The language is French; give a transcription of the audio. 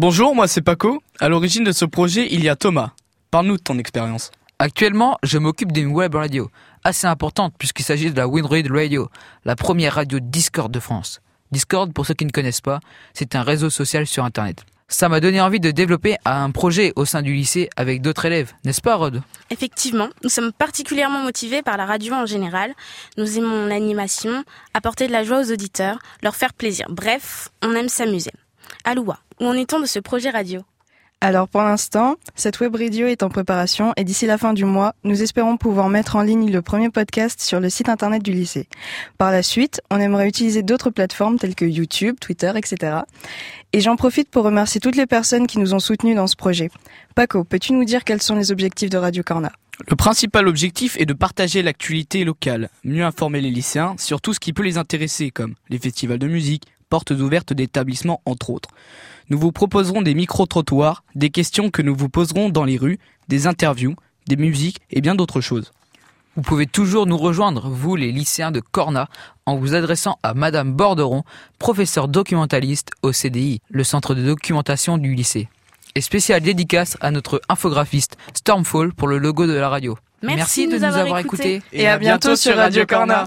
Bonjour, moi c'est Paco. À l'origine de ce projet, il y a Thomas. Parle-nous de ton expérience. Actuellement, je m'occupe d'une web radio, assez importante puisqu'il s'agit de la Windread Radio, la première radio Discord de France. Discord, pour ceux qui ne connaissent pas, c'est un réseau social sur Internet. Ça m'a donné envie de développer un projet au sein du lycée avec d'autres élèves, n'est-ce pas Rod? Effectivement, nous sommes particulièrement motivés par la radio en général. Nous aimons l'animation, apporter de la joie aux auditeurs, leur faire plaisir. Bref, on aime s'amuser. Aloua, où en est-on de ce projet radio alors pour l'instant, cette web radio est en préparation et d'ici la fin du mois, nous espérons pouvoir mettre en ligne le premier podcast sur le site internet du lycée. Par la suite, on aimerait utiliser d'autres plateformes telles que YouTube, Twitter, etc. Et j'en profite pour remercier toutes les personnes qui nous ont soutenus dans ce projet. Paco, peux-tu nous dire quels sont les objectifs de Radio Corna? Le principal objectif est de partager l'actualité locale, mieux informer les lycéens sur tout ce qui peut les intéresser comme les festivals de musique, portes ouvertes d'établissements entre autres. Nous vous proposerons des micro-trottoirs, des questions que nous vous poserons dans les rues, des interviews, des musiques et bien d'autres choses. Vous pouvez toujours nous rejoindre, vous les lycéens de Corna, en vous adressant à Madame Borderon, professeure documentaliste au CDI, le centre de documentation du lycée. Et spéciale dédicace à notre infographiste Stormfall pour le logo de la radio. Merci, de nous avoir écoutés. Et à bientôt sur Radio Corna.